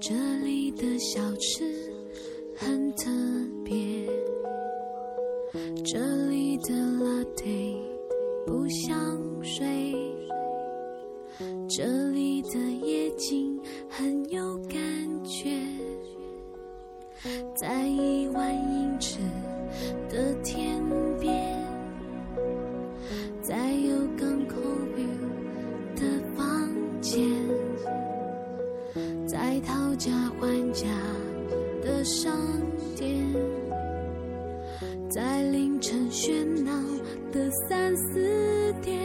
这里的小吃很特别，这里的 latte 不想睡，这讨价还价的商店，在凌晨喧闹的三四点。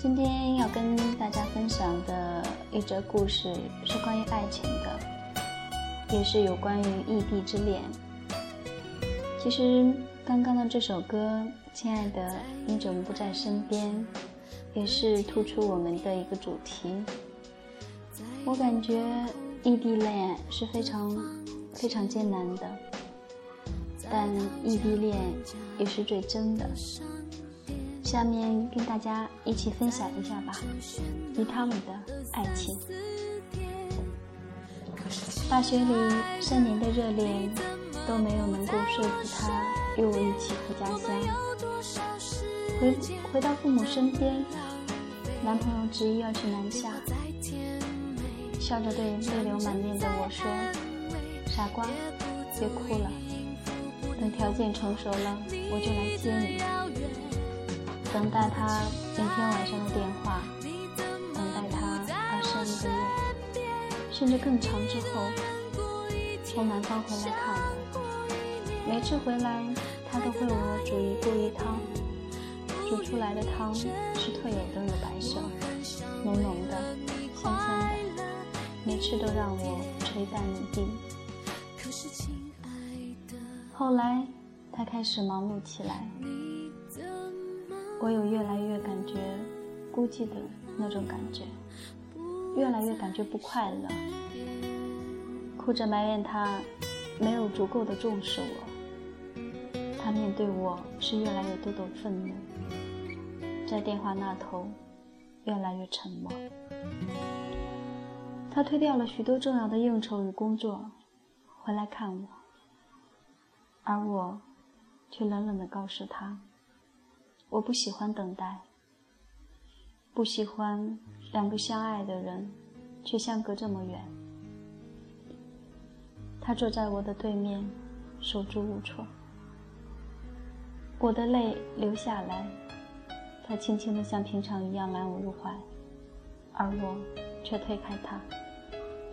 今天要跟大家分享的一则故事是关于爱情的，也是有关于异地之恋。其实刚刚的这首歌《亲爱的，你怎么不在身边》，也是突出我们的一个主题。我感觉异地恋是非常非常艰难的。但异地恋也是最真的。下面跟大家一起分享一下吧，与他们的爱情。大学里三年的热恋都没有能够说服他与我一起回家乡。回回到父母身边，男朋友执意要去南下，笑着对泪流满面的我说：“傻瓜，别哭了。”等条件成熟了，我就来接你。等待他每天晚上的电话，等待他二十一个月，甚至更长之后，从南方回来看我。每次回来，他都会为我煮一锅鱼汤，煮出来的汤是特有的乳白色，浓浓的，香香的，每次都让我垂涎欲滴。后来，他开始忙碌起来，我有越来越感觉孤寂的那种感觉，越来越感觉不快乐，哭着埋怨他没有足够的重视我，他面对我是越来越多的愤怒，在电话那头越来越沉默，他推掉了许多重要的应酬与工作，回来看我。而我，却冷冷地告诉他：“我不喜欢等待，不喜欢两个相爱的人却相隔这么远。”他坐在我的对面，手足无措。我的泪流下来，他轻轻地像平常一样揽我入怀，而我却推开他，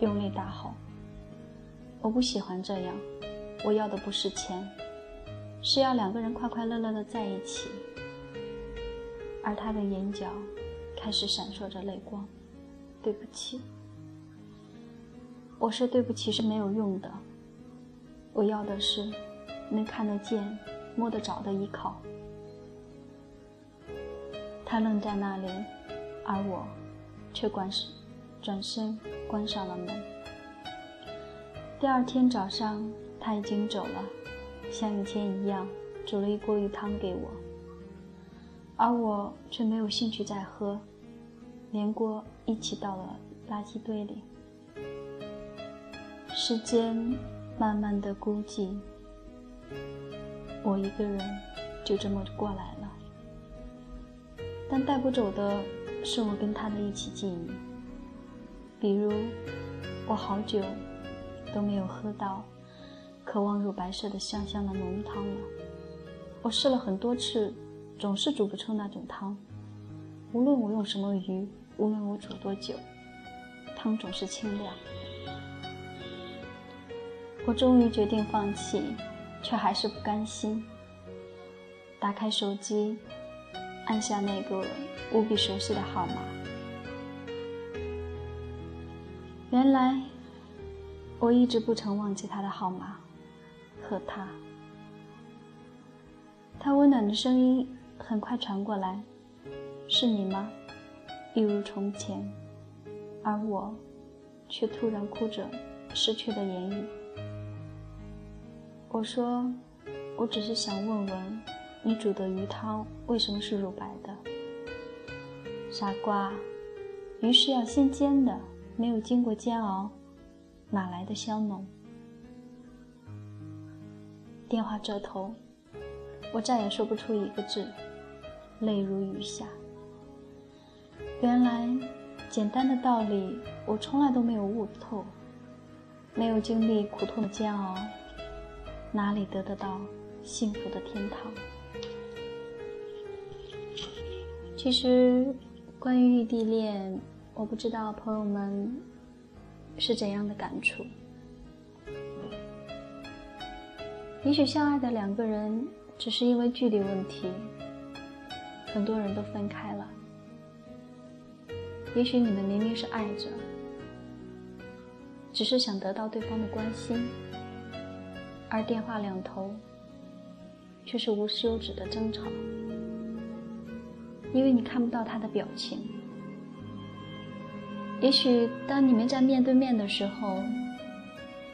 用力大吼：“我不喜欢这样。”我要的不是钱，是要两个人快快乐乐的在一起。而他的眼角开始闪烁着泪光。对不起，我说对不起是没有用的。我要的是能看得见、摸得着的依靠。他愣在那里，而我却关转身关上了门。第二天早上。他已经走了，像以前一样煮了一锅鱼汤给我，而我却没有兴趣再喝，连锅一起倒了垃圾堆里。时间慢慢的孤寂，我一个人就这么过来了。但带不走的是我跟他的一起记忆，比如我好久都没有喝到渴望乳白色的香香的浓汤了。我试了很多次，总是煮不出那种汤。无论我用什么鱼，无论我煮多久，汤总是清凉。我终于决定放弃，却还是不甘心。打开手机，按下那个无比熟悉的号码。原来，我一直不曾忘记他的号码和他。他温暖的声音很快传过来：“是你吗？”一如从前，而我却突然哭着失去了言语。我说：“我只是想问问，你煮的鱼汤为什么是乳白的？”傻瓜，鱼是要先煎的，没有经过煎熬，哪来的香浓？电话这头，我再也说不出一个字，泪如雨下。原来，简单的道理我从来都没有悟透，没有经历苦痛的煎熬。哪里得得到幸福的天堂？其实，关于异地恋，我不知道朋友们是怎样的感触。也许相爱的两个人，只是因为距离问题，很多人都分开了。也许你们明明是爱着，只是想得到对方的关心。而电话两头却是无休止的争吵，因为你看不到他的表情。也许当你们在面对面的时候，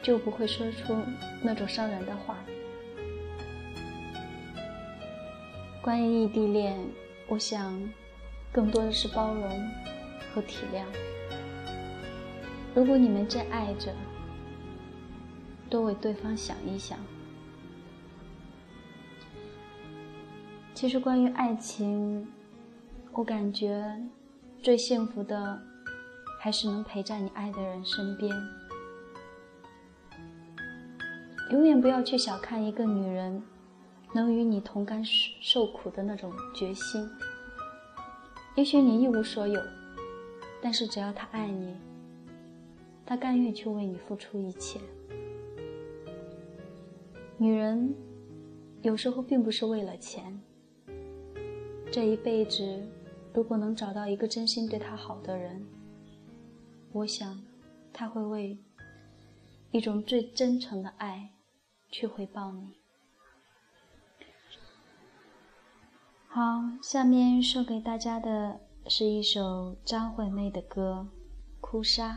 就不会说出那种伤人的话。关于异地恋，我想更多的是包容和体谅。如果你们真爱着，多为对方想一想。其实，关于爱情，我感觉最幸福的还是能陪在你爱的人身边。永远不要去小看一个女人能与你同甘受苦的那种决心。也许你一无所有，但是只要他爱你，他甘愿去为你付出一切。女人有时候并不是为了钱。这一辈子，如果能找到一个真心对她好的人，我想，他会为一种最真诚的爱去回报你。好，下面送给大家的是一首张惠妹的歌《哭砂》。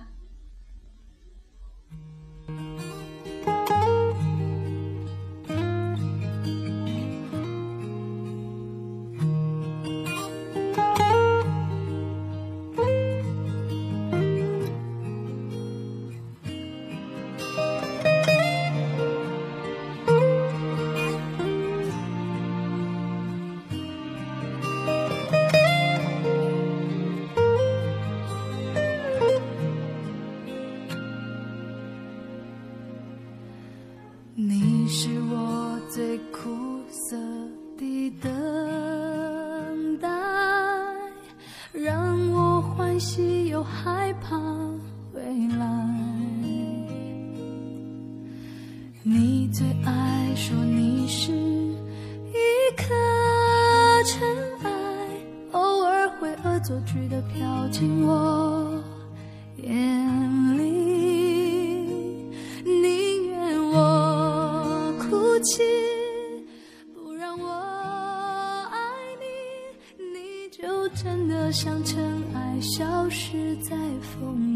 恶作剧的飘进我眼里，宁愿我哭泣，不让我爱你，你就真的像尘埃消失在风里。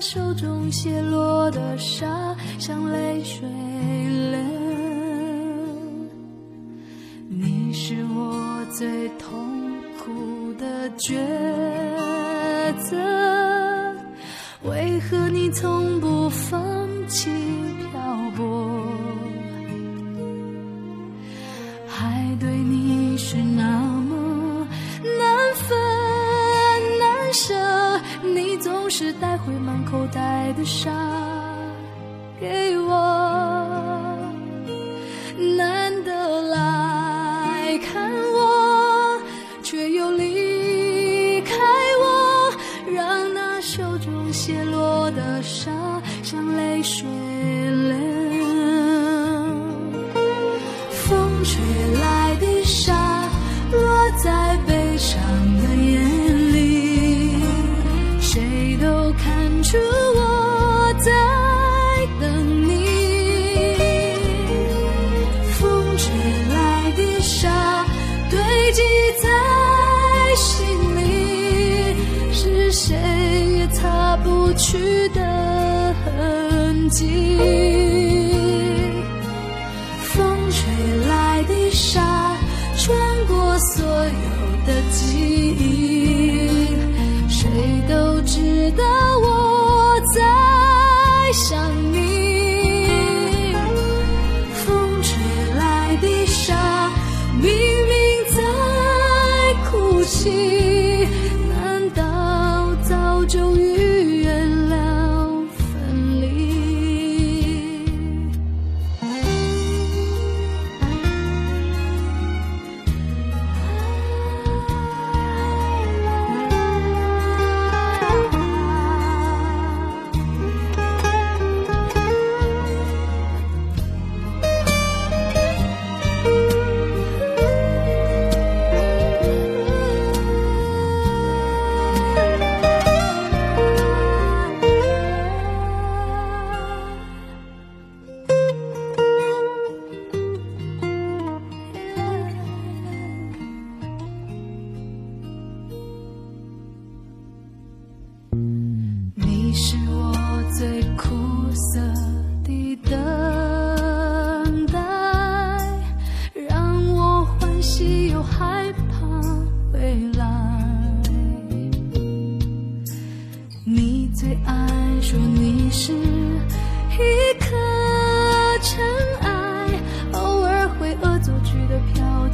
手中泻落的沙像泪水流。你是我最痛苦。的抉择，为何你从不放是带回满口袋的沙给我，难得来看我，却又离开我，让那手中泄落的沙像泪水。所有的记忆，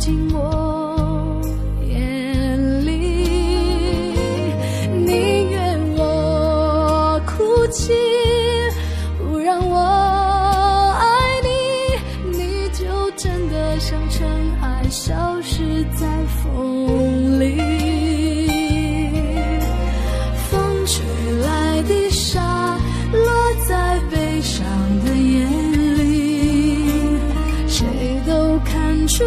进我眼里，宁愿我哭泣，不让我爱你，你就真的像尘埃，消失在风里。风吹来的沙，落在悲伤的眼里，谁都看出。